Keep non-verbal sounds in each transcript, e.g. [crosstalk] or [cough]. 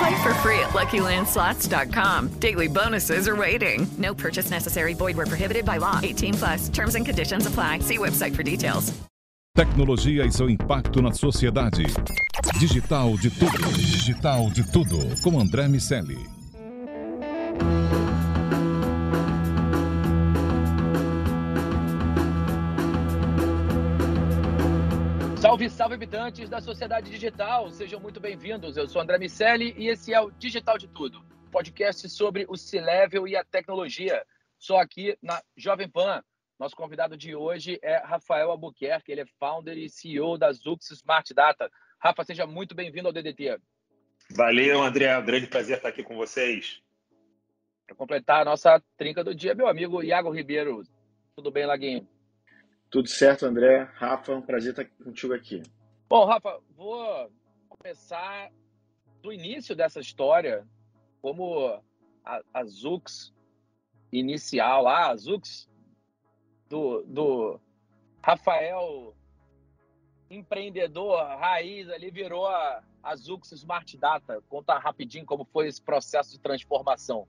Play for free at LuckyLandSlots.com. Daily bonuses are waiting. No purchase necessary. Void were prohibited by law. 18 plus. Terms and conditions apply. See website for details. Tecnologia e seu impacto na sociedade. Digital de tudo. Digital de tudo. Com André Miceli. Salve, salve, habitantes da sociedade digital! Sejam muito bem-vindos. Eu sou André Miceli e esse é o Digital de Tudo, podcast sobre o C-Level e a tecnologia. Só aqui na Jovem Pan. Nosso convidado de hoje é Rafael Albuquerque, ele é founder e CEO da Zux Smart Data. Rafa, seja muito bem-vindo ao DDT. Valeu, André. É um grande prazer estar aqui com vocês. Para completar a nossa trinca do dia, meu amigo Iago Ribeiro. Tudo bem, Laguinho? Tudo certo, André. Rafa, um prazer estar contigo aqui. Bom, Rafa, vou começar do início dessa história, como a, a Zux inicial a Zux do, do Rafael empreendedor raiz ali virou a, a Zux Smart Data. Conta rapidinho como foi esse processo de transformação.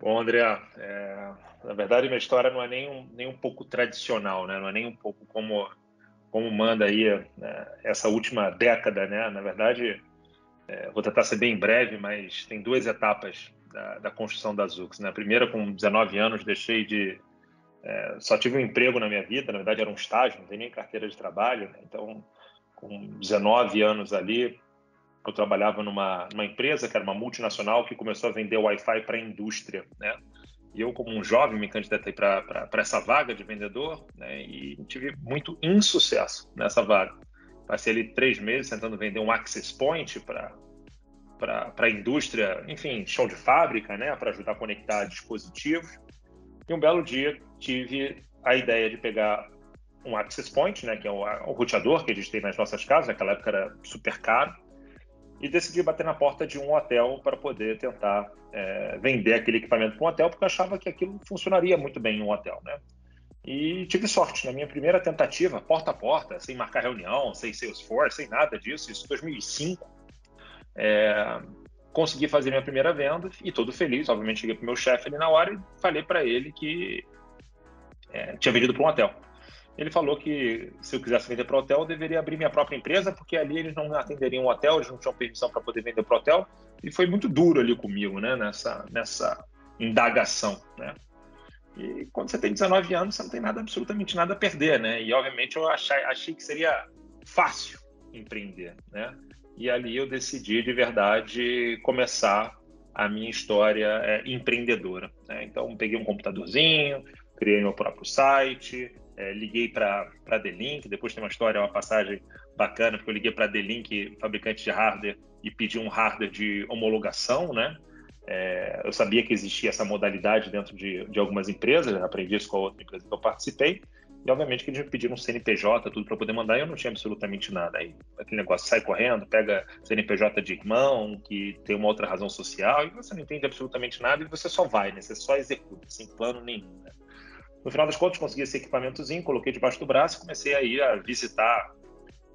Bom, André, é, na verdade minha história não é nem um, nem um pouco tradicional, né? não é nem um pouco como, como manda aí né, essa última década. Né? Na verdade, é, vou tentar ser bem breve, mas tem duas etapas da, da construção da Zux. Né? A primeira, com 19 anos, deixei de. É, só tive um emprego na minha vida, na verdade era um estágio, não tem nem carteira de trabalho. Né? Então, com 19 anos ali, eu trabalhava numa, numa empresa que era uma multinacional que começou a vender Wi-Fi para a indústria, né? E eu, como um jovem, me candidatei para essa vaga de vendedor né? e tive muito insucesso nessa vaga. Passei ali três meses tentando vender um access point para a indústria, enfim, show de fábrica, né, para ajudar a conectar dispositivos. E um belo dia tive a ideia de pegar um access point, né, que é o, o roteador que a gente tem nas nossas casas, naquela época era super caro, e decidi bater na porta de um hotel para poder tentar é, vender aquele equipamento para um hotel, porque eu achava que aquilo funcionaria muito bem em um hotel, né? E tive sorte, na minha primeira tentativa, porta a porta, sem marcar reunião, sem Salesforce, sem nada disso, isso em 2005, é, consegui fazer minha primeira venda e todo feliz, obviamente cheguei para o meu chefe ali na hora e falei para ele que é, tinha vendido para um hotel. Ele falou que se eu quisesse vender para o hotel, eu deveria abrir minha própria empresa, porque ali eles não atenderiam o hotel, eles não tinham permissão para poder vender para o hotel. E foi muito duro ali comigo, né, nessa, nessa indagação, né. E quando você tem 19 anos, você não tem nada, absolutamente nada a perder, né? E obviamente eu achei, que seria fácil empreender, né? E ali eu decidi de verdade começar a minha história é, empreendedora. Né? Então peguei um computadorzinho, criei meu próprio site, é, liguei para a D-Link, depois tem uma história, uma passagem bacana, porque eu liguei para a D-Link, fabricante de hardware, e pedi um hardware de homologação, né? É, eu sabia que existia essa modalidade dentro de, de algumas empresas, aprendi isso com a outra empresa que eu participei, e obviamente que eles me pediram um CNPJ, tudo para poder mandar, e eu não tinha absolutamente nada. Aí aquele negócio sai correndo, pega CNPJ de irmão, que tem uma outra razão social, e você não entende absolutamente nada, e você só vai, né? Você só executa, sem plano nenhum, né? No final das contas, consegui esse equipamentozinho, coloquei debaixo do braço e comecei aí a visitar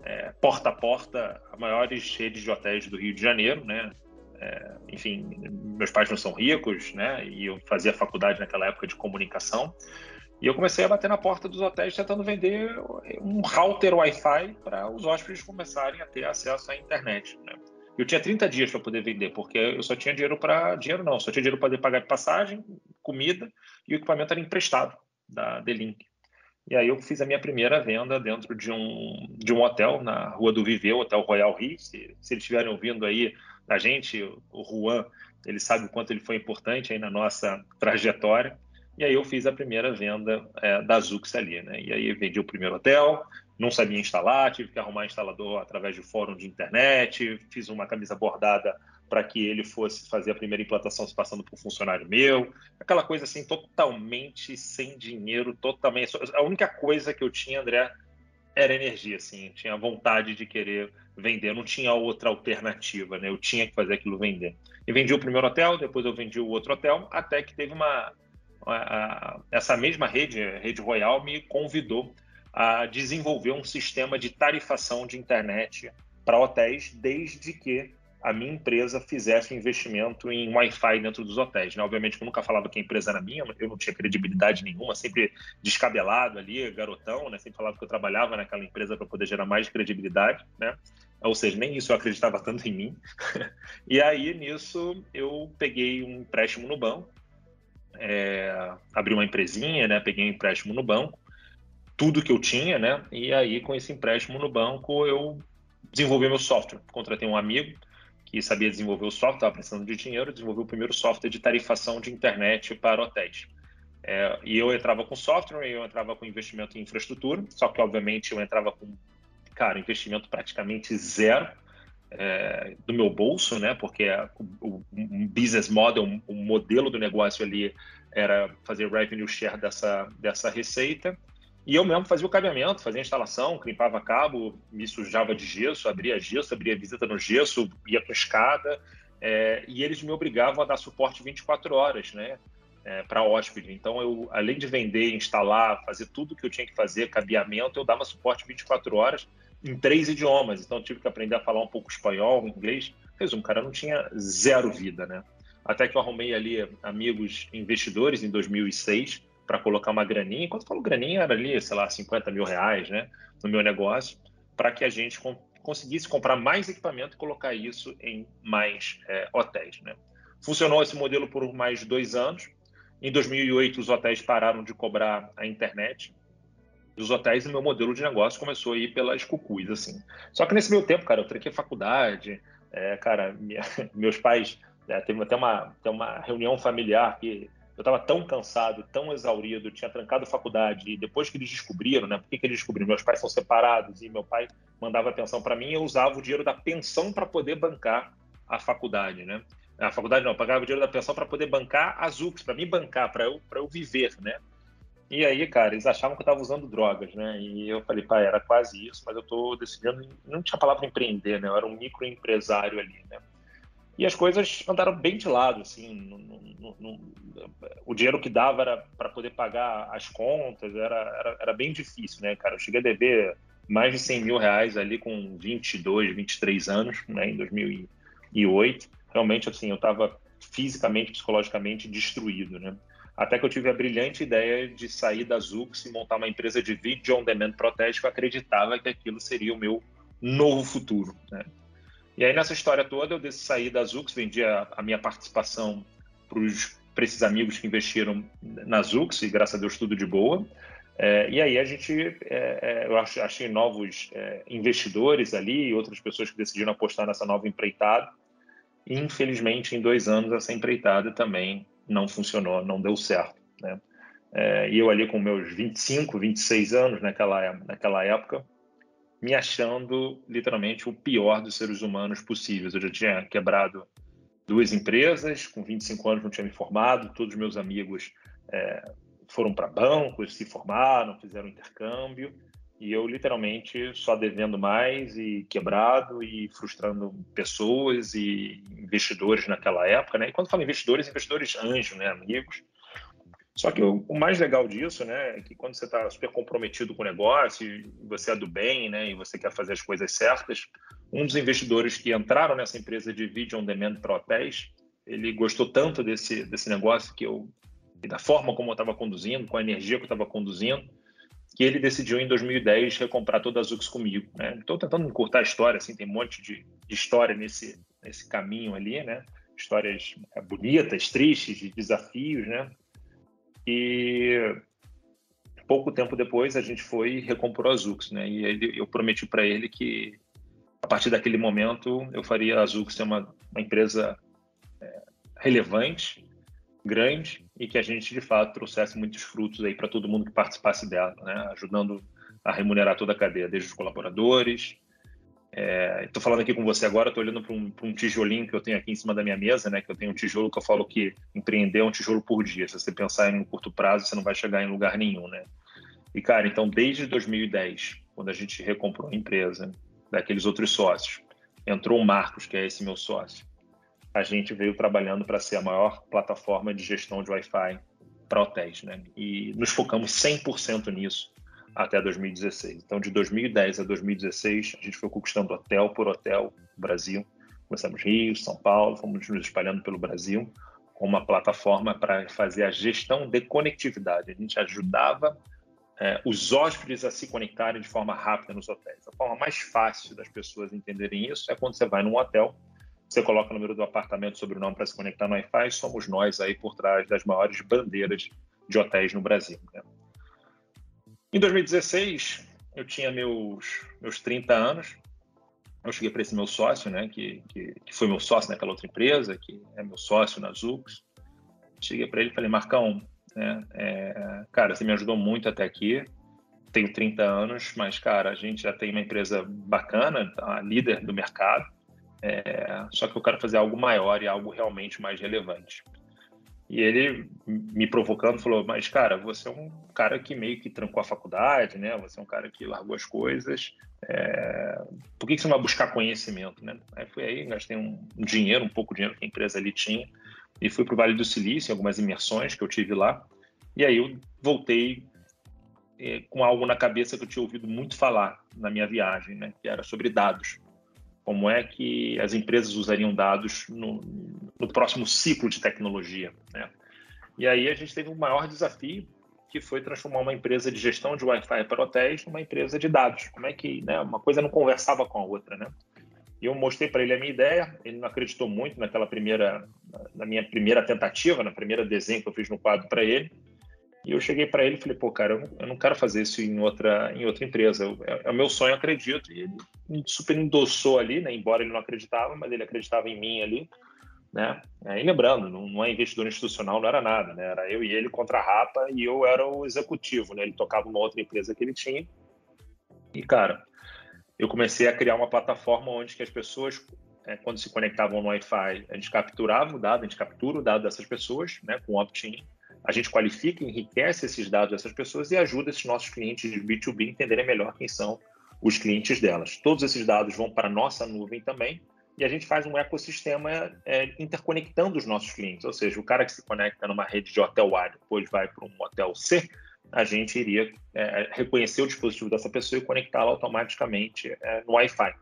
é, porta a porta a maiores redes de hotéis do Rio de Janeiro, né? É, enfim, meus pais não são ricos, né? E eu fazia faculdade naquela época de comunicação. E eu comecei a bater na porta dos hotéis tentando vender um router Wi-Fi para os hóspedes começarem a ter acesso à internet. Né? Eu tinha 30 dias para poder vender, porque eu só tinha dinheiro para. Dinheiro não, só tinha dinheiro para poder pagar passagem, comida e o equipamento era emprestado da D-Link. E aí eu fiz a minha primeira venda dentro de um, de um hotel na Rua do Viveu, Hotel Royal Rio. Se, se eles estiverem ouvindo aí a gente, o Juan, ele sabe o quanto ele foi importante aí na nossa trajetória. E aí eu fiz a primeira venda é, da Zux ali, né? E aí vendi o primeiro hotel, não sabia instalar, tive que arrumar instalador através de fórum de internet, fiz uma camisa bordada para que ele fosse fazer a primeira implantação se passando por funcionário meu, aquela coisa assim totalmente sem dinheiro, totalmente. A única coisa que eu tinha, André, era energia, assim, tinha vontade de querer vender, não tinha outra alternativa, né? Eu tinha que fazer aquilo vender. E vendi o primeiro hotel, depois eu vendi o outro hotel, até que teve uma, uma essa mesma rede, a rede Royal, me convidou a desenvolver um sistema de tarifação de internet para hotéis, desde que a minha empresa fizesse um investimento em Wi-Fi dentro dos hotéis. Né? Obviamente, eu nunca falava que a empresa era minha, eu não tinha credibilidade nenhuma, sempre descabelado ali, garotão, né? sempre falava que eu trabalhava naquela empresa para poder gerar mais credibilidade, né? ou seja, nem isso eu acreditava tanto em mim. [laughs] e aí, nisso, eu peguei um empréstimo no banco, é, abri uma empresinha, né? peguei um empréstimo no banco, tudo que eu tinha, né? e aí, com esse empréstimo no banco, eu desenvolvi meu software. Contratei um amigo, que sabia desenvolver o software, estava precisando de dinheiro, desenvolveu o primeiro software de tarifação de internet para hotéis. É, e eu entrava com software, eu entrava com investimento em infraestrutura, só que obviamente eu entrava com, cara, investimento praticamente zero é, do meu bolso, né? Porque o, o, business model, o modelo do negócio ali era fazer revenue share dessa, dessa receita. E eu mesmo fazia o cabeamento, fazia a instalação, crimpava cabo, me sujava de gesso, abria gesso, abria visita no gesso, ia com escada. É, e eles me obrigavam a dar suporte 24 horas, né? É, para hóspede. Então, eu, além de vender, instalar, fazer tudo que eu tinha que fazer, cabeamento, eu dava suporte 24 horas em três idiomas. Então, tive que aprender a falar um pouco espanhol, inglês. Resumo, cara, não tinha zero vida, né? Até que eu arrumei ali amigos investidores em 2006 para colocar uma graninha. Enquanto eu falo graninha, era ali, sei lá, 50 mil reais, né, no meu negócio, para que a gente conseguisse comprar mais equipamento e colocar isso em mais é, hotéis, né. Funcionou esse modelo por mais dois anos. Em 2008, os hotéis pararam de cobrar a internet dos hotéis e meu modelo de negócio começou a ir pelas cucuis, assim. Só que nesse meio tempo, cara, eu tranquei faculdade, é, cara, minha, [laughs] meus pais, é, teve até uma, até uma reunião familiar que eu estava tão cansado, tão exaurido, tinha trancado a faculdade e depois que eles descobriram, né? Por que, que eles descobriram? Meus pais são separados e meu pai mandava a pensão para mim, eu usava o dinheiro da pensão para poder bancar a faculdade, né? A faculdade não, eu pagava o dinheiro da pensão para poder bancar a Zux, para me bancar, para eu, eu viver, né? E aí, cara, eles achavam que eu estava usando drogas, né? E eu falei, pai, era quase isso, mas eu estou decidindo, não tinha palavra empreender, né? Eu era um microempresário ali, né? E as coisas andaram bem de lado, assim. No, no, no, o dinheiro que dava era para poder pagar as contas, era, era, era, bem difícil, né, cara? Eu cheguei a dever mais de 100 mil reais ali com 22, 23 anos, né, em 2008. Realmente, assim, eu estava fisicamente, psicologicamente destruído, né? Até que eu tive a brilhante ideia de sair da Zux e montar uma empresa de vídeo on demand protético. Eu acreditava que aquilo seria o meu novo futuro, né? E aí, nessa história toda, eu decidi sair da Zux, vendi a, a minha participação para esses amigos que investiram na Zux, e graças a Deus tudo de boa. É, e aí a gente, é, é eu achei novos é, investidores ali e outras pessoas que decidiram apostar nessa nova empreitada. E, infelizmente, em dois anos, essa empreitada também não funcionou, não deu certo. Né? É, e eu ali com meus 25, 26 anos naquela, naquela época, me achando literalmente o pior dos seres humanos possíveis. Eu já tinha quebrado duas empresas, com 25 anos não tinha me formado, todos os meus amigos é, foram para bancos, se formaram, fizeram intercâmbio, e eu literalmente só devendo mais e quebrado e frustrando pessoas e investidores naquela época, né? E quando falo investidores, investidores anjos, né, amigos, só que o, o, mais legal disso, né, é que quando você está super comprometido com o negócio, você é do bem, né, e você quer fazer as coisas certas, um dos investidores que entraram nessa empresa de vídeo on demand para hotéis, ele gostou tanto desse, desse negócio que eu, e da forma como eu estava conduzindo, com a energia que eu estava conduzindo, que ele decidiu em 2010 recomprar toda a Zux comigo. Estou né? tentando encurtar a história, assim, tem um monte de, de história nesse, nesse caminho ali, né? Histórias é, bonitas, tristes, de desafios, né? E pouco tempo depois a gente foi e recomprou a Zux, né? E ele, eu prometi para ele que a partir daquele momento eu faria a Zux ser uma, uma empresa é, relevante, grande e que a gente de fato trouxesse muitos frutos aí para todo mundo que participasse dela, né? Ajudando a remunerar toda a cadeia, desde os colaboradores, Estou é, falando aqui com você agora, estou olhando para um, um, tijolinho que eu tenho aqui em cima da minha mesa, né? Que eu tenho um tijolo que eu falo que empreender é um tijolo por dia. Se você pensar em um curto prazo, você não vai chegar em lugar nenhum, né? E, cara, então desde 2010, quando a gente recomprou a empresa, daqueles outros sócios, entrou o Marcos, que é esse meu sócio, a gente veio trabalhando para ser a maior plataforma de gestão de Wi-Fi para hotéis, né? E nos focamos 100% nisso até 2016. Então, de 2010 a 2016, a gente foi conquistando hotel por hotel Brasil. Começamos Rio, São Paulo, fomos nos espalhando pelo Brasil com uma plataforma para fazer a gestão de conectividade. A gente ajudava é, os hóspedes a se conectarem de forma rápida nos hotéis. A forma mais fácil das pessoas entenderem isso é quando você vai num hotel, você coloca o número do apartamento sobre o nome para se conectar no Wi-Fi, somos nós aí por trás das maiores bandeiras de hotéis no Brasil. Né? Em 2016, eu tinha meus, meus 30 anos. Eu cheguei para esse meu sócio, né, que, que, que, foi meu sócio naquela outra empresa, que é meu sócio na Zux. Cheguei para ele e falei, Marcão, né, é, cara, você me ajudou muito até aqui. Tenho 30 anos, mas, cara, a gente já tem uma empresa bacana, a líder do mercado. É, só que eu quero fazer algo maior e algo realmente mais relevante. E ele me provocando falou: Mas, cara, você é um cara que meio que trancou a faculdade, né? Você é um cara que largou as coisas. É... Por que você não vai buscar conhecimento, né? Aí fui aí, gastei um dinheiro, um pouco de dinheiro que a empresa ali tinha, e fui para o Vale do Silício, algumas imersões que eu tive lá. E aí eu voltei é, com algo na cabeça que eu tinha ouvido muito falar na minha viagem, né? Que era sobre dados como é que as empresas usariam dados no, no próximo ciclo de tecnologia. Né? E aí a gente teve um maior desafio, que foi transformar uma empresa de gestão de Wi-Fi para hotéis numa empresa de dados. Como é que né, uma coisa não conversava com a outra, né? E eu mostrei para ele a minha ideia, ele não acreditou muito naquela primeira, na minha primeira tentativa, na primeira desenho que eu fiz no quadro para ele. E eu cheguei para ele e falei, pô, cara, eu não, quero fazer isso em outra, em outra empresa. é, é, o meu sonho, eu acredito. E ele super endossou ali, né? Embora ele não acreditava, mas ele acreditava em mim ali, né? E lembrando, não, não é investidor institucional, não era nada, né? Era eu e ele contra a Rapa e eu era o executivo, né? Ele tocava uma outra empresa que ele tinha. E, cara, eu comecei a criar uma plataforma onde que as pessoas, é, quando se conectavam no Wi-Fi, a gente capturava o dado, a gente captura o dado dessas pessoas, né? Com opt-in a gente qualifica, enriquece esses dados dessas pessoas e ajuda esses nossos clientes de B2B a entenderem melhor quem são os clientes delas. Todos esses dados vão para a nossa nuvem também e a gente faz um ecossistema é, interconectando os nossos clientes. Ou seja, o cara que se conecta numa rede de hotel A depois vai para um hotel C, a gente iria é, reconhecer o dispositivo dessa pessoa e conectá-la automaticamente é, no Wi-Fi.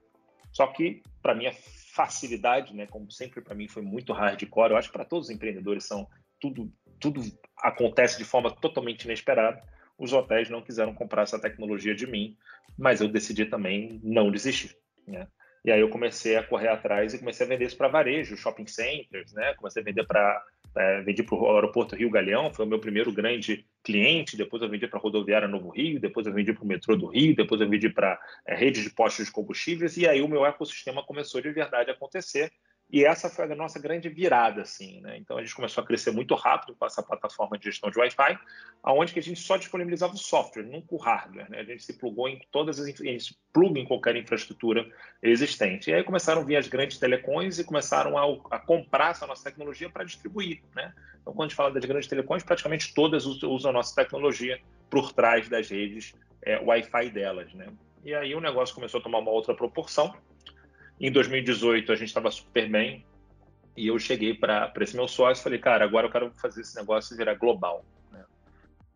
Só que, para minha facilidade, né, como sempre para mim foi muito hardcore, eu acho que para todos os empreendedores são tudo tudo acontece de forma totalmente inesperada. Os hotéis não quiseram comprar essa tecnologia de mim, mas eu decidi também não desistir. Né? E aí eu comecei a correr atrás e comecei a vender isso para varejo, shopping centers, né? Comecei a vender para é, vendi para o aeroporto Rio Galeão, foi o meu primeiro grande cliente. Depois eu vendi para a rodoviária Novo Rio, depois eu vendi para o metrô do Rio, depois eu vendi para é, rede de postos de combustíveis e aí o meu ecossistema começou de verdade a acontecer e essa foi a nossa grande virada, assim, né? Então a gente começou a crescer muito rápido com essa plataforma de gestão de Wi-Fi, aonde que a gente só disponibilizava o software, nunca o hardware, né? A gente se plugou em todas as, a gente pluga em qualquer infraestrutura existente. E aí começaram a vir as grandes telecoms e começaram a, a comprar essa nossa tecnologia para distribuir, né? Então quando a gente fala das grandes telecoms, praticamente todas usam a nossa tecnologia por trás das redes é, Wi-Fi delas, né? E aí o negócio começou a tomar uma outra proporção em 2018 a gente estava super bem e eu cheguei para esse meu sócio e falei, cara, agora eu quero fazer esse negócio virar global. Né?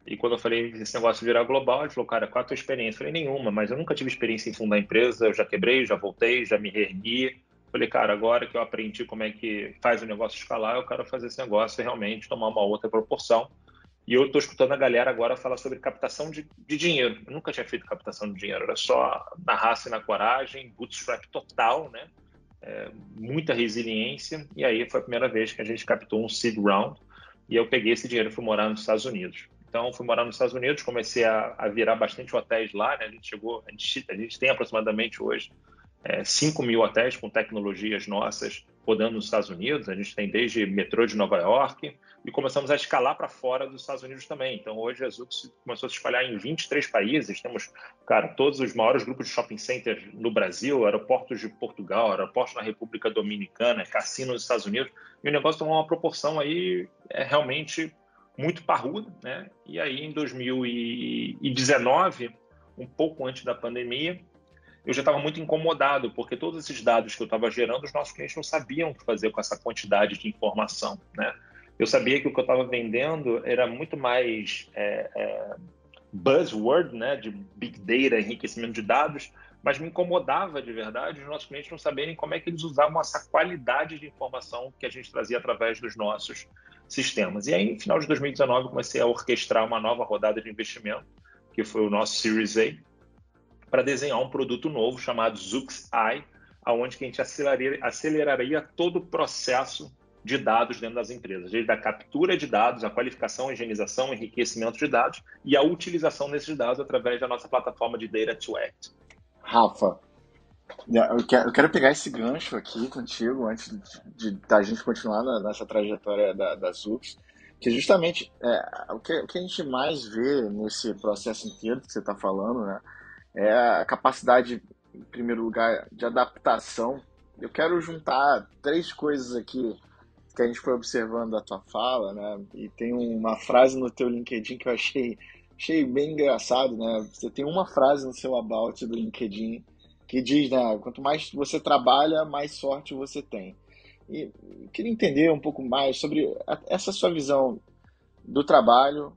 E quando eu falei esse negócio virar global, ele falou, cara, qual a tua experiência? Eu falei, nenhuma, mas eu nunca tive experiência em fundar empresa, eu já quebrei, já voltei, já me reergui. Falei, cara, agora que eu aprendi como é que faz o negócio escalar, eu quero fazer esse negócio realmente tomar uma outra proporção. E eu estou escutando a galera agora falar sobre captação de, de, dinheiro. Eu nunca tinha feito captação de dinheiro, era só na raça e na coragem, bootstrap total, né? É, muita resiliência. E aí foi a primeira vez que a gente captou um seed round. E eu peguei esse dinheiro e fui morar nos Estados Unidos. Então, fui morar nos Estados Unidos, comecei a, a virar bastante hotéis lá, né? A gente chegou, a gente, a gente tem aproximadamente hoje é, 5 mil hotéis com tecnologias nossas rodando nos Estados Unidos. A gente tem desde metrô de Nova York e começamos a escalar para fora dos Estados Unidos também. Então, hoje a Zux começou a se espalhar em 23 países. Temos, cara, todos os maiores grupos de shopping centers no Brasil, aeroportos de Portugal, aeroportos na República Dominicana, cassino nos Estados Unidos. E o negócio tomou uma proporção aí é realmente muito parruda, né? E aí, em 2019, um pouco antes da pandemia, eu já estava muito incomodado, porque todos esses dados que eu estava gerando, os nossos clientes não sabiam o que fazer com essa quantidade de informação, né? Eu sabia que o que eu estava vendendo era muito mais é, é, buzzword, né, de big data, enriquecimento de dados, mas me incomodava de verdade os nossos clientes não saberem como é que eles usavam essa qualidade de informação que a gente trazia através dos nossos sistemas. E aí, no final de 2019, comecei a orquestrar uma nova rodada de investimento, que foi o nosso Series A, para desenhar um produto novo chamado Zux AI, aonde que a gente aceleraria, aceleraria todo o processo de dados dentro das empresas, desde a captura de dados, a qualificação, a higienização, enriquecimento de dados e a utilização desses dados através da nossa plataforma de Data to Act. Rafa, eu quero, pegar esse gancho aqui contigo antes de, da gente continuar nessa trajetória da, da Zux, que justamente é, o, que, o que a gente mais vê nesse processo inteiro que você está falando, né, é a capacidade, em primeiro lugar, de adaptação. Eu quero juntar três coisas aqui que a gente foi observando da tua fala, né? E tem uma frase no teu LinkedIn que eu achei, achei bem engraçado, né? Você tem uma frase no seu about do LinkedIn que diz, né? Quanto mais você trabalha, mais sorte você tem. E queria entender um pouco mais sobre essa sua visão do trabalho,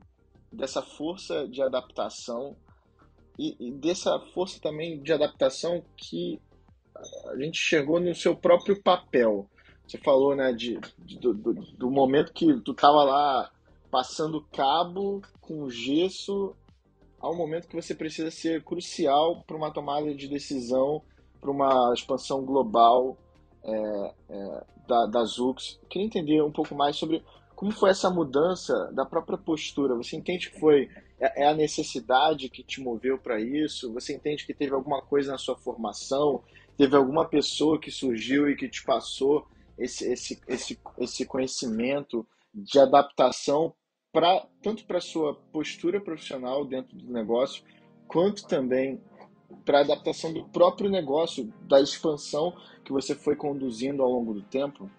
dessa força de adaptação e, e dessa força também de adaptação que a gente chegou no seu próprio papel. Você falou, né, de, de do, do, momento que tu tava lá passando cabo com gesso ao momento que você precisa ser crucial para uma tomada de decisão, para uma expansão global é, é, da, da Zux. queria entender um pouco mais sobre como foi essa mudança da própria postura. Você entende que foi é, é a necessidade que te moveu para isso? Você entende que teve alguma coisa na sua formação? Teve alguma pessoa que surgiu e que te passou esse, esse, esse, esse conhecimento de adaptação para tanto para sua postura profissional dentro do negócio, quanto também para a adaptação do próprio negócio, da expansão que você foi conduzindo ao longo do tempo?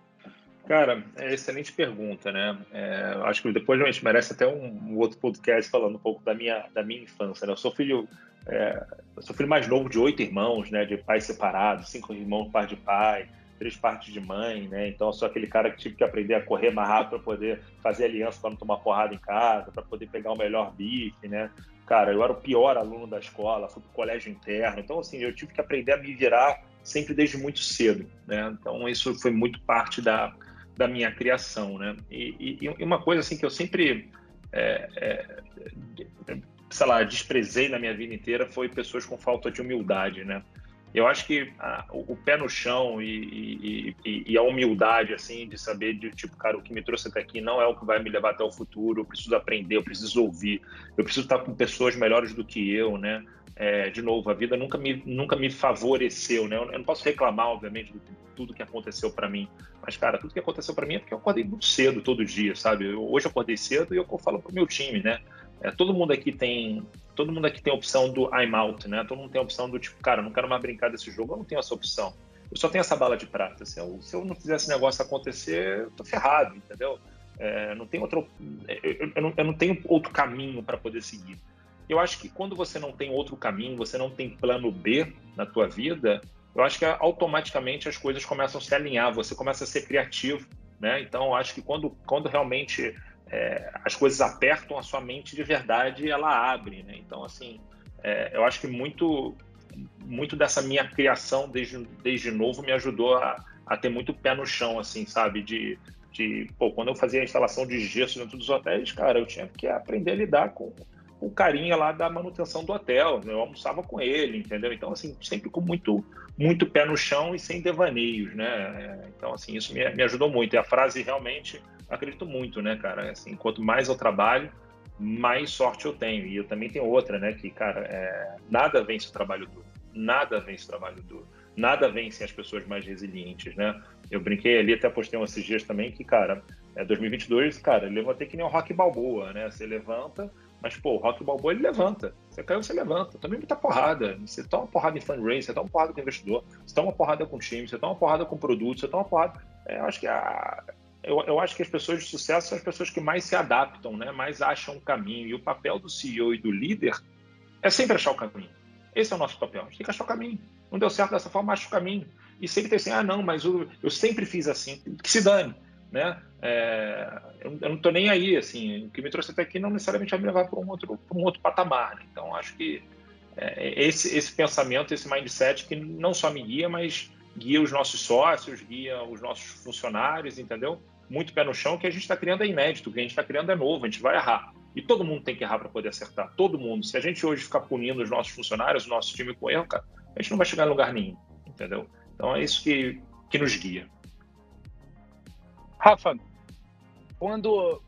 Cara, é excelente pergunta, né? É, acho que depois a gente merece até um, um, outro podcast falando um pouco da minha, da minha infância. Né? Eu sou filho, é, eu sou filho mais novo de oito irmãos, né? De pais separados, cinco irmãos par de pai três partes de mãe, né? Então eu sou aquele cara que tive que aprender a correr mais rápido para poder fazer aliança para não tomar porrada em casa, para poder pegar o melhor bife, né? Cara, eu era o pior aluno da escola, fui pro colégio interno, então assim eu tive que aprender a me virar sempre desde muito cedo, né? Então isso foi muito parte da, da minha criação, né? E, e, e uma coisa assim que eu sempre é, é, sei lá, desprezei na minha vida inteira foi pessoas com falta de humildade, né? Eu acho que a, o, pé no chão e, e, a humildade, assim, de saber, de tipo, cara, o que me trouxe até aqui não é o que vai me levar até o futuro, eu preciso aprender, eu preciso ouvir, eu preciso estar com pessoas melhores do que eu, né? É, de novo, a vida nunca me, nunca me favoreceu, né? Eu, eu não posso reclamar, obviamente, de tudo que aconteceu para mim, mas, cara, tudo que aconteceu para mim é porque eu acordei muito cedo todo dia, sabe? Eu, hoje eu acordei cedo e eu falo pro meu time, né? É, todo mundo aqui tem todo mundo aqui tem a opção do I'm out, né? Todo mundo tem a opção do tipo, cara, não quero mais brincar desse jogo, eu não tenho essa opção. Eu só tenho essa bala de prata. Se eu, se eu não fizer esse negócio acontecer, eu tô ferrado, entendeu? É, não tem outro, eu, eu, não, eu não tenho outro caminho para poder seguir. Eu acho que quando você não tem outro caminho, você não tem plano B na tua vida, eu acho que automaticamente as coisas começam a se alinhar, você começa a ser criativo, né? Então, eu acho que quando, quando realmente é, as coisas apertam a sua mente de verdade ela abre, né? Então, assim, é, eu acho que muito, muito dessa minha criação desde, desde novo me ajudou a, a ter muito pé no chão, assim, sabe? De, de, pô, quando eu fazia a instalação de gesso dentro dos hotéis, cara, eu tinha que aprender a lidar com o carinha lá da manutenção do hotel, eu almoçava com ele, entendeu? Então, assim, sempre com muito, muito pé no chão e sem devaneios, né? Então, assim, isso me, me ajudou muito. E a frase realmente acredito muito, né, cara? Assim, quanto mais eu trabalho, mais sorte eu tenho. E eu também tenho outra, né? Que, cara, é, nada vence o trabalho duro. Nada vence o trabalho duro. Nada vence as pessoas mais resilientes, né? Eu brinquei ali, até postei esses dias também, que, cara, é 2022, cara, levantei que nem o Rock Balboa, né? Você levanta, mas, pô, o Rock Balboa, ele levanta. Você caiu, você levanta. Também muita porrada. Você toma porrada em fundraising, você toma porrada com investidor, você toma porrada com time, você toma porrada com produto, você toma porrada... É, eu acho que a, eu, eu, acho que as pessoas de sucesso são as pessoas que mais se adaptam, né? mais acham o caminho. E o papel do CEO e do líder é sempre achar o caminho. Esse é o nosso papel. A gente tem que achar o caminho. Não deu certo dessa forma, acha o caminho. E sempre tem assim, ah, não, mas eu, eu sempre fiz assim. Que se dane. Né? É, eu, eu, não estou nem aí. Assim, o que me trouxe até aqui não necessariamente vai me levar para um outro, um outro patamar. Né? Então, acho que é, esse, esse pensamento, esse mindset que não só me guia, mas guia os nossos sócios, guia os nossos funcionários, entendeu? Muito pé no chão, que a gente está criando é inédito, o que a gente está criando é novo, a gente vai errar. E todo mundo tem que errar para poder acertar, todo mundo. Se a gente hoje ficar punindo os nossos funcionários, o nosso time com erro, cara, a gente não vai chegar em lugar nenhum, entendeu? Então é isso que, que nos guia. Rafa, quando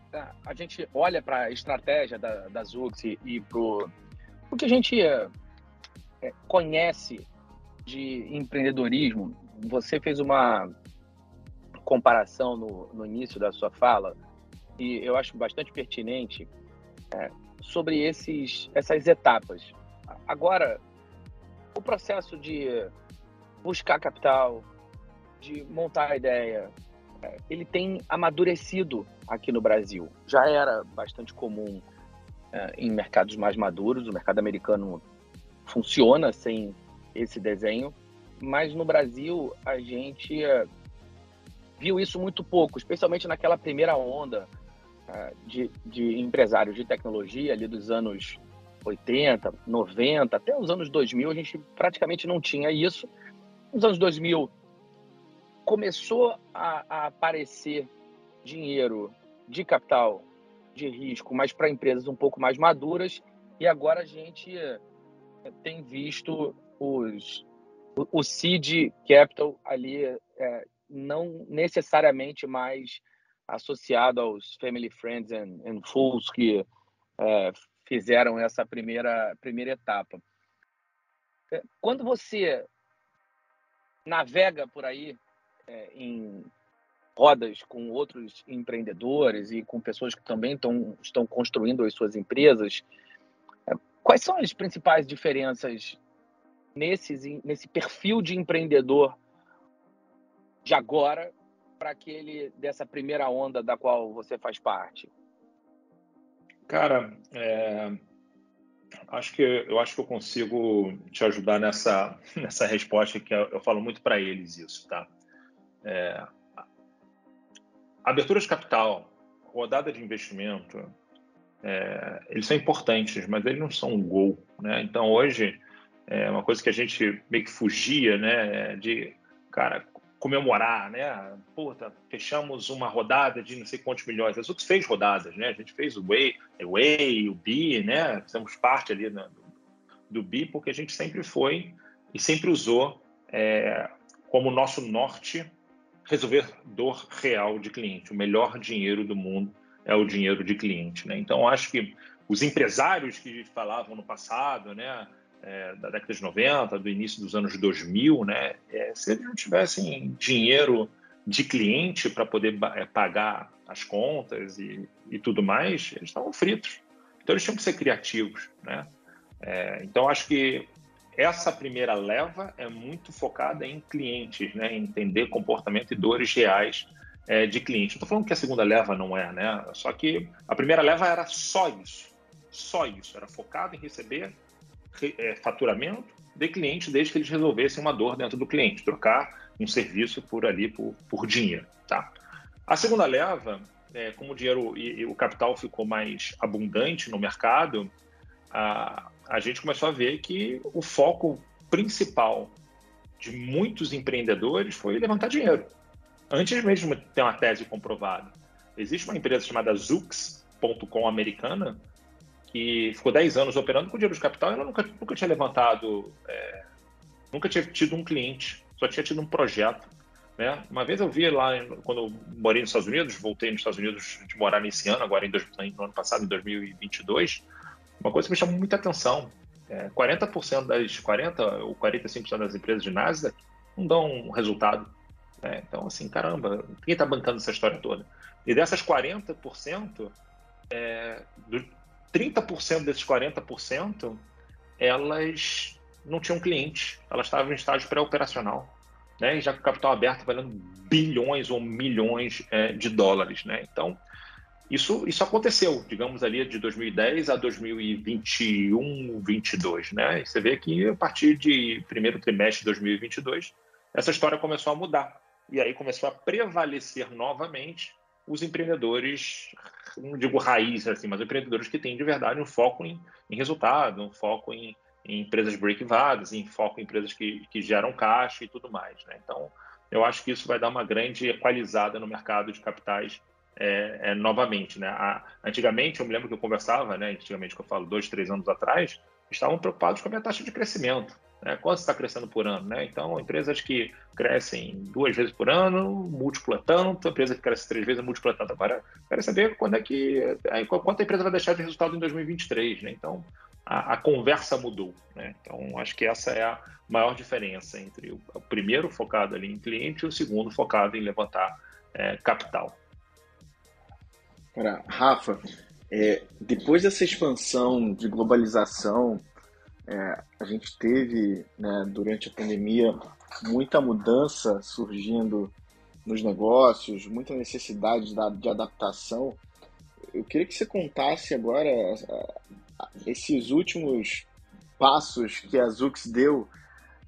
a gente olha para a estratégia da, da Zux e, e para o que a gente é, conhece de empreendedorismo, você fez uma comparação no, no início da sua fala e eu acho bastante pertinente é, sobre esses, essas etapas. Agora, o processo de buscar capital, de montar a ideia, é, ele tem amadurecido aqui no Brasil. Já era bastante comum é, em mercados mais maduros, o mercado americano funciona sem esse desenho, mas no Brasil a gente uh, viu isso muito pouco, especialmente naquela primeira onda uh, de, de empresários de tecnologia ali dos anos 80, 90, até os anos 2000 a gente praticamente não tinha isso. Nos anos 2000 começou a, a aparecer dinheiro de capital de risco, mas para empresas um pouco mais maduras, e agora a gente eh, tem visto os, o seed capital ali é, não necessariamente mais associado aos family friends and, and fools que é, fizeram essa primeira primeira etapa. É, quando você navega por aí é, em rodas com outros empreendedores e com pessoas que também tão, estão construindo as suas empresas, é, quais são as principais diferenças nesse, nesse perfil de empreendedor de agora para aquele dessa primeira onda da qual você faz parte? Cara, é, acho que eu acho que eu consigo te ajudar nessa [laughs] nessa resposta que eu, eu falo muito para eles isso, tá? É, abertura de capital, rodada de investimento, é, eles são importantes, mas eles não são um gol, né? Então hoje é uma coisa que a gente meio que fugia, né? De, cara, comemorar, né? Puta, fechamos uma rodada de não sei quantos milhões. A Zux fez rodadas, né? A gente fez o Way, o Way, o B, né? Fizemos parte ali do, do B, porque a gente sempre foi e sempre usou é, como nosso norte resolver dor real de cliente. O melhor dinheiro do mundo é o dinheiro de cliente, né? Então, acho que os empresários que falavam no passado, né? É, da década de 90, do início dos anos 2000, né, é, se eles não tivessem dinheiro de cliente para poder é, pagar as contas e, e tudo mais, eles estavam fritos. Então eles tinham que ser criativos, né? É, então acho que essa primeira leva é muito focada em clientes, né? Em entender comportamento e dores reais é, de cliente. Estou falando que a segunda leva não é, né? Só que a primeira leva era só isso, só isso, era focado em receber faturamento de cliente desde que eles resolvessem uma dor dentro do cliente, trocar um serviço por ali por, por dinheiro. Tá? A segunda leva, é, como o dinheiro e, e, o capital ficou mais abundante no mercado, a, a gente começou a ver que o foco principal de muitos empreendedores foi levantar dinheiro. Antes mesmo de ter uma tese comprovada. Existe uma empresa chamada Zux.com americana que ficou 10 anos operando com dinheiro de capital ela nunca, nunca tinha levantado, é, nunca tinha tido um cliente, só tinha tido um projeto. Né? Uma vez eu vi lá, quando eu morei nos Estados Unidos, voltei nos Estados Unidos de morar nesse ano, agora em no ano passado, em 2022, uma coisa que me chamou muita atenção. É, 40% das 40 ou 45% das empresas de Nasdaq não dão resultado. Né? Então, assim, caramba, quem está bancando essa história toda? E dessas 40%, é, do, 30% desses 40%, elas não tinham cliente, elas estavam em estágio pré-operacional né, já com capital aberto valendo bilhões ou milhões é, de dólares. Né? Então, isso, isso aconteceu, digamos ali, de 2010 a 2021, 22. Né? E você vê que a partir de primeiro trimestre de 2022, essa história começou a mudar. E aí começou a prevalecer novamente os empreendedores, não digo raiz, assim, mas empreendedores que têm de verdade um foco em, em resultado, um foco em, em empresas break-vadas, em foco em empresas que, que geram caixa e tudo mais. Né? Então, eu acho que isso vai dar uma grande equalizada no mercado de capitais é, é, novamente. Né? A, antigamente, eu me lembro que eu conversava, né, antigamente que eu falo dois, três anos atrás, estavam preocupados com a minha taxa de crescimento. Né? Quanto está crescendo por ano? Né? Então, empresas que crescem duas vezes por ano, múltiplo é tanto, empresa que cresce três vezes, múltiplo é tanto. Agora, quero saber quando é que, quanto a empresa vai deixar de resultado em 2023. Né? Então, a, a conversa mudou. Né? Então, acho que essa é a maior diferença entre o, o primeiro focado ali em cliente e o segundo focado em levantar é, capital. Cara, Rafa, é, depois dessa expansão de globalização, é, a gente teve né, durante a pandemia muita mudança surgindo nos negócios, muita necessidade de adaptação. Eu queria que você contasse agora esses últimos passos que a Zux deu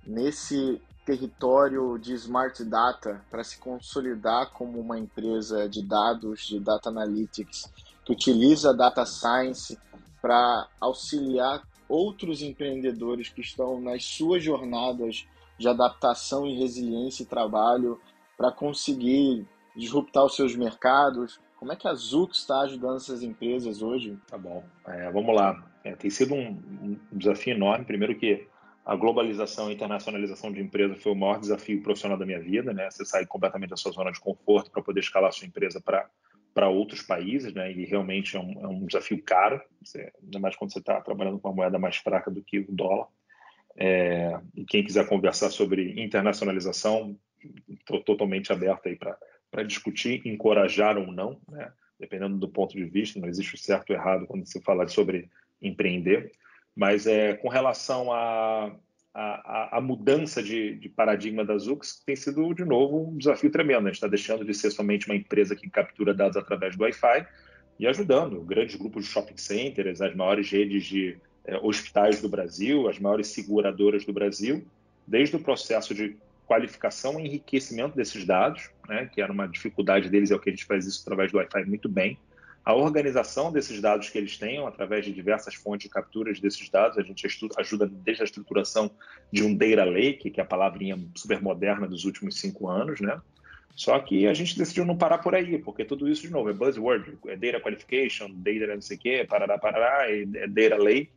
nesse território de smart data para se consolidar como uma empresa de dados, de data analytics, que utiliza data science para auxiliar outros empreendedores que estão nas suas jornadas de adaptação e resiliência e trabalho para conseguir disruptar os seus mercados, como é que a Zux está ajudando essas empresas hoje? Tá bom. É, vamos lá. É, tem sido um, um, desafio enorme. Primeiro que a globalização e internacionalização de empresas foi o maior desafio profissional da minha vida, né? Você sai completamente da sua zona de conforto para poder escalar a sua empresa para para outros países, né? E realmente é um, é um desafio caro, ainda mais quando você está trabalhando com uma moeda mais fraca do que o dólar. É, e quem quiser conversar sobre internacionalização, estou totalmente aberto aí para discutir, encorajar ou não, né? dependendo do ponto de vista, não existe o certo ou errado quando se fala sobre empreender, mas é, com relação à a, a, mudança de, de, paradigma da Zux, tem sido, de novo, um desafio tremendo. A gente está deixando de ser somente uma empresa que captura dados através do Wi-Fi e ajudando grandes grupos de shopping centers, as maiores redes de é, hospitais do Brasil, as maiores seguradoras do Brasil, desde o processo de qualificação e enriquecimento desses dados, né, que era uma dificuldade deles, é o que a gente faz isso através do Wi-Fi muito bem. A organização desses dados que eles tenham, através de diversas fontes de capturas desses dados, a gente ajuda desde a estruturação de um data lake, que é a palavrinha super moderna dos últimos cinco anos, né? Só que a gente decidiu não parar por aí, porque tudo isso, de novo, é buzzword, é data qualification, data não sei o quê, parará, parará, é data lake.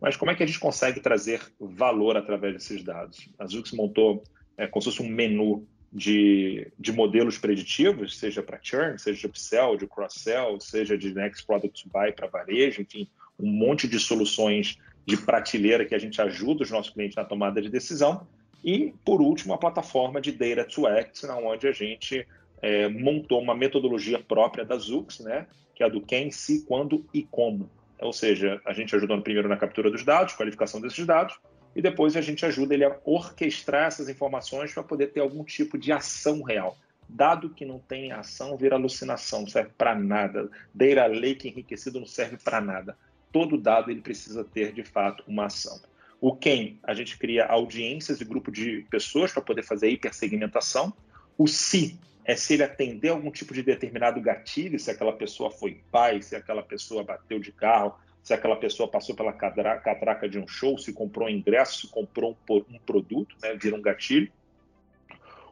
Mas como é que a gente consegue trazer valor através desses dados? A Zux montou é, como se fosse um menu de, de modelos preditivos, seja para churn, seja de upsell, de cross-sell, seja de next product to buy para varejo, enfim, um monte de soluções de prateleira que a gente ajuda os nossos clientes na tomada de decisão. E, por último, a plataforma de Data to Act, onde a gente é, montou uma metodologia própria da Zux, né, que é a do quem, se, quando e como. Ou seja, a gente ajudando primeiro na captura dos dados, qualificação desses dados, e depois a gente ajuda ele a orquestrar essas informações para poder ter algum tipo de ação real. Dado que não tem ação, vira alucinação, não serve para nada. Data lake enriquecido não serve para nada. Todo dado ele precisa ter, de fato, uma ação. O quem, a gente cria audiências e grupo de pessoas para poder fazer a hipersegmentação. O se é se ele atender algum tipo de determinado gatilho, se aquela pessoa foi pai, se aquela pessoa bateu de carro, se aquela pessoa passou pela catraca de um show, se comprou um ingresso, se comprou um, um produto, né, vira um gatilho.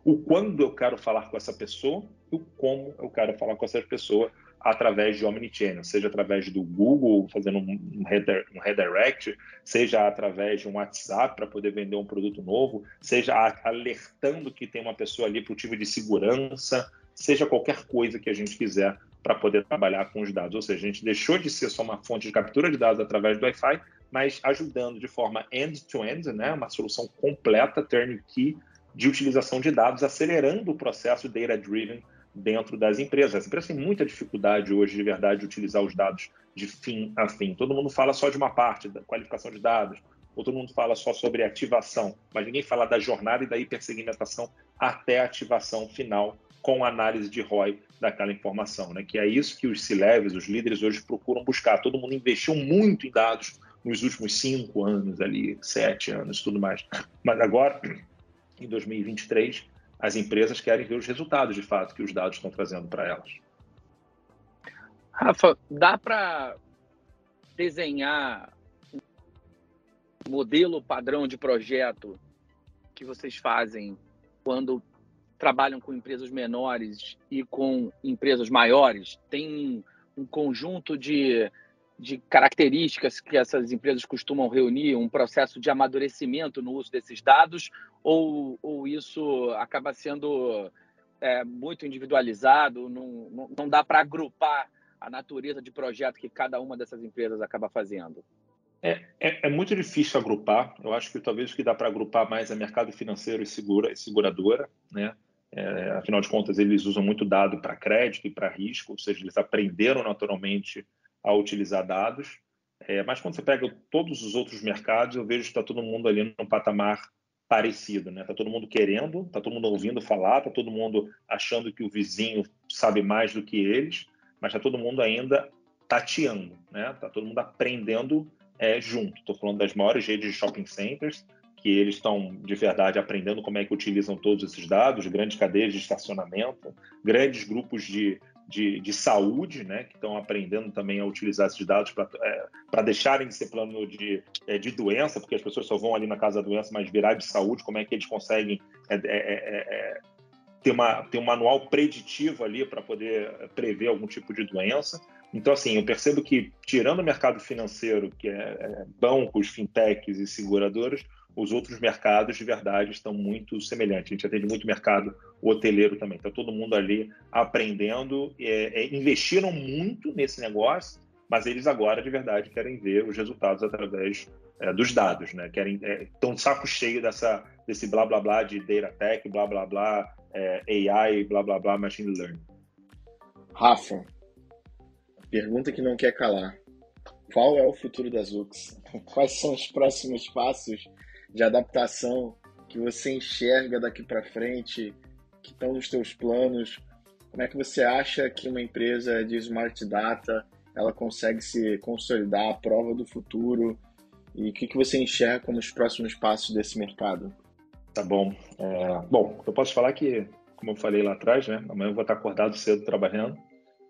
O quando eu quero falar com essa pessoa e o como eu quero falar com essa pessoa através de Omnichannel, seja através do Google, fazendo um, um redirect, seja através de um WhatsApp para poder vender um produto novo, seja alertando que tem uma pessoa ali por motivo de segurança, seja qualquer coisa que a gente quiser para poder trabalhar com os dados. Ou seja, a gente deixou de ser só uma fonte de captura de dados através do Wi-Fi, mas ajudando de forma end-to-end, -end, né, uma solução completa, turnkey, de utilização de dados, acelerando o processo data-driven dentro das empresas. As empresas têm muita dificuldade hoje, de verdade, de utilizar os dados de fim a fim. Todo mundo fala só de uma parte, da qualificação de dados, ou todo mundo fala só sobre ativação, mas ninguém fala da jornada e da hipersegmentação até a ativação final com análise de ROI daquela informação, né? Que é isso que os C-levels, os líderes hoje procuram buscar. Todo mundo investiu muito em dados nos últimos cinco anos ali, sete anos, tudo mais. Mas agora, em 2023, as empresas querem ver os resultados de fato que os dados estão trazendo para elas. Rafa, dá para desenhar modelo padrão de projeto que vocês fazem quando trabalham com empresas menores e com empresas maiores? Tem um conjunto de de características que essas empresas costumam reunir, um processo de amadurecimento no uso desses dados, ou, ou isso acaba sendo é, muito individualizado, não, não, não dá para agrupar a natureza de projeto que cada uma dessas empresas acaba fazendo? É, é, é, muito difícil agrupar. Eu acho que talvez o que dá para agrupar mais é mercado financeiro e, segura, e seguradora. Né? É, afinal de contas, eles usam muito dado para crédito e para risco, ou seja, eles aprenderam naturalmente a utilizar dados. É, mas quando você pega todos os outros mercados, eu vejo que está todo mundo ali num patamar parecido, né? Está todo mundo querendo, está todo mundo ouvindo falar, está todo mundo achando que o vizinho sabe mais do que eles, mas está todo mundo ainda tateando, né? Está todo mundo aprendendo é, junto. Estou falando das maiores redes de shopping centers, que eles estão de verdade aprendendo como é que utilizam todos esses dados, grandes cadeias de estacionamento, grandes grupos de de, de saúde, né, que estão aprendendo também a utilizar esses dados para é, deixarem de ser plano de, é, de doença, porque as pessoas só vão ali na casa da doença, mas virar de saúde, como é que eles conseguem é, é, é, é ter, uma, ter um manual preditivo ali para poder prever algum tipo de doença. Então, assim, eu percebo que, tirando o mercado financeiro, que é bancos, fintechs e seguradoras, os outros mercados de verdade estão muito semelhantes. A gente atende muito mercado hoteleiro também. Está todo mundo ali aprendendo, é, é, investiram muito nesse negócio, mas eles agora de verdade querem ver os resultados através é, dos dados, né? Querem estão é, saco cheio dessa desse blá blá blá de data tech, blá blá blá é, AI, blá blá blá machine learning. Rafa, pergunta que não quer calar. Qual é o futuro das UX? [laughs] Quais são os próximos passos de adaptação que você enxerga daqui para frente, que estão nos teus planos? Como é que você acha que uma empresa de smart data ela consegue se consolidar à prova do futuro? E o que, que você enxerga como os próximos passos desse mercado? Tá bom. É, bom, eu posso falar que, como eu falei lá atrás, né? Amanhã eu vou estar acordado cedo trabalhando,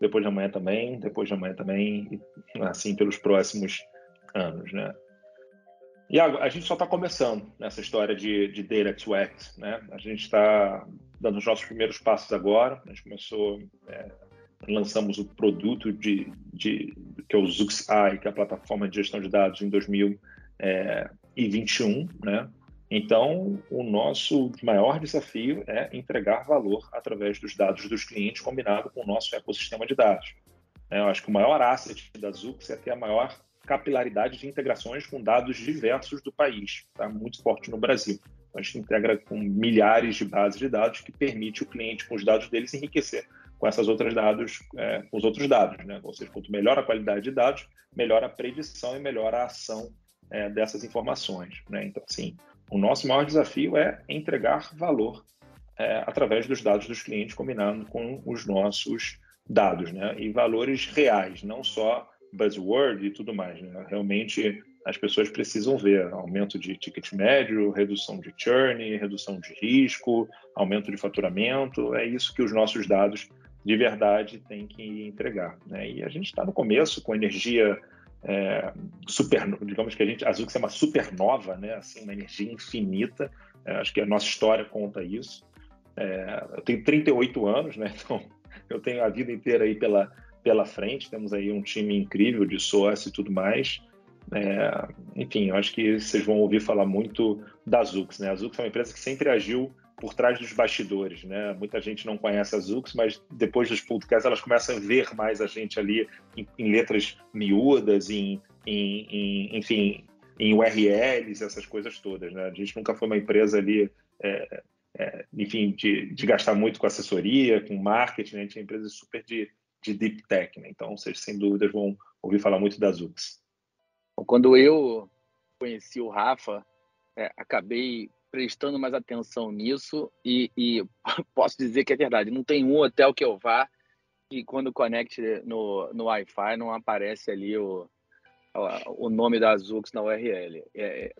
depois de amanhã também, depois de amanhã também, e assim pelos próximos anos, né? E a, gente só está começando nessa história de, de Data to Act. Né? A gente está dando os nossos primeiros passos agora. A gente começou, é, lançamos o produto de, de, que é o ZuxAI, que é a plataforma de gestão de dados, em 2021. Né? Então, o nosso maior desafio é entregar valor através dos dados dos clientes, combinado com o nosso ecossistema de dados. Eu acho que o maior asset da Zux é ter a maior capilaridade de integrações com dados diversos do país, tá? muito forte no Brasil. A gente integra com milhares de bases de dados que permite o cliente, com os dados deles, enriquecer com essas outras dados, é, com os outros dados. Né? Ou seja, quanto melhor a qualidade de dados, melhor a predição e melhor a ação é, dessas informações. Né? Então, assim, o nosso maior desafio é entregar valor é, através dos dados dos clientes, combinando com os nossos dados, né? e valores reais, não só buzzword e tudo mais. Né? Realmente as pessoas precisam ver aumento de ticket médio, redução de churn, redução de risco, aumento de faturamento. É isso que os nossos dados de verdade têm que entregar. Né? E a gente está no começo com energia é, super, digamos que a gente, a Zux é uma supernova, né? Assim, uma energia infinita. É, acho que a nossa história conta isso. É, eu tenho 38 anos, né? [laughs] Então eu tenho a vida inteira aí pela pela frente. Temos aí um time incrível de sócio e tudo mais. É, enfim, eu acho que vocês vão ouvir falar muito da Zux. Né? A Zux é uma empresa que sempre agiu por trás dos bastidores, né? Muita gente não conhece a Zux, mas depois dos podcasts elas começam a ver mais a gente ali em, em letras miúdas, em, em, em, enfim, em URLs, essas coisas todas, né? A gente nunca foi uma empresa ali, é, é, enfim, de, de, gastar muito com assessoria, com marketing, né? a gente é uma empresa super de, de deep tech, né? Então, vocês sem dúvidas vão ouvir falar muito da Zux. Quando eu conheci o Rafa, é, acabei prestando mais atenção nisso e, e, [laughs] posso dizer que é verdade. Não tem um hotel que eu vá e quando conecte no, no Wi-Fi não aparece ali o, o nome da Azux na URL. É,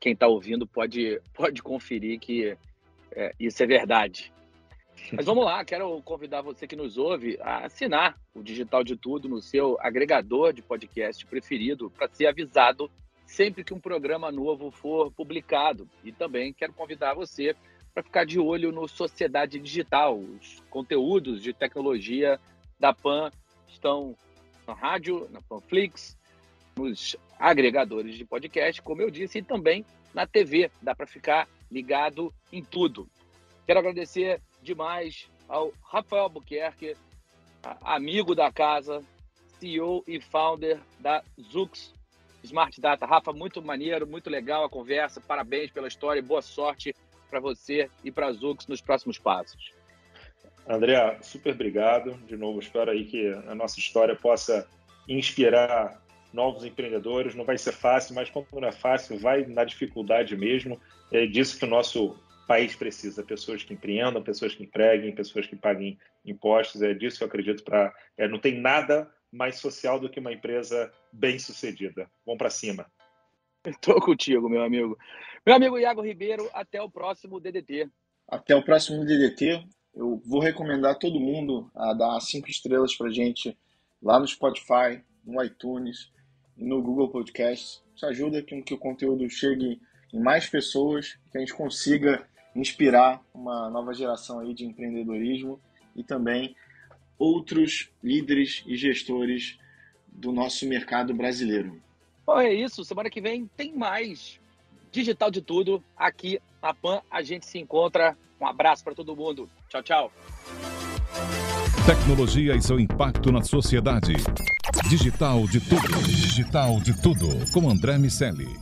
quem está ouvindo pode, [laughs] pode conferir que é, isso é verdade. Mas vamos lá, quero convidar você que nos ouve a assinar o Digital de Tudo no seu agregador de podcast preferido para ser avisado sempre que um programa novo for publicado. E também quero convidar você para ficar de olho no Sociedade Digital. Os conteúdos de tecnologia da PAN estão na rádio, na Panflix, nos agregadores de podcast, como eu disse, e também na TV. Dá para ficar ligado em tudo. Quero agradecer demais ao Rafael Albuquerque, amigo da casa, CEO e founder da Zux Smart Data. Rafa, muito maneiro, muito legal a conversa. Parabéns pela história e boa sorte para você e para a Zux nos próximos passos. André, super obrigado. De novo, espero aí que a nossa história possa inspirar novos empreendedores. Não vai ser fácil, mas quando não é fácil, vai na dificuldade mesmo. É disso que o nosso país precisa: pessoas que empreendam, pessoas que empreguem, pessoas que paguem impostos. É disso que eu acredito. Para é, não tem nada mais social do que uma empresa bem sucedida. Vamos para cima. [laughs] Estou contigo, meu amigo. Meu amigo Iago Ribeiro, até o próximo DDT. Até o próximo DDT. Eu vou recomendar todo mundo a dar cinco estrelas para gente lá no Spotify, no iTunes, no Google Podcasts. Isso ajuda com que o conteúdo chegue em mais pessoas, que a gente consiga inspirar uma nova geração aí de empreendedorismo e também outros líderes e gestores do nosso mercado brasileiro. Bom, é isso. Semana que vem tem mais Digital de Tudo aqui na PAN. A gente se encontra. Um abraço para todo mundo. Tchau, tchau. Tecnologia e seu impacto na sociedade. Digital de Tudo. Digital de Tudo. Com André Miscelli.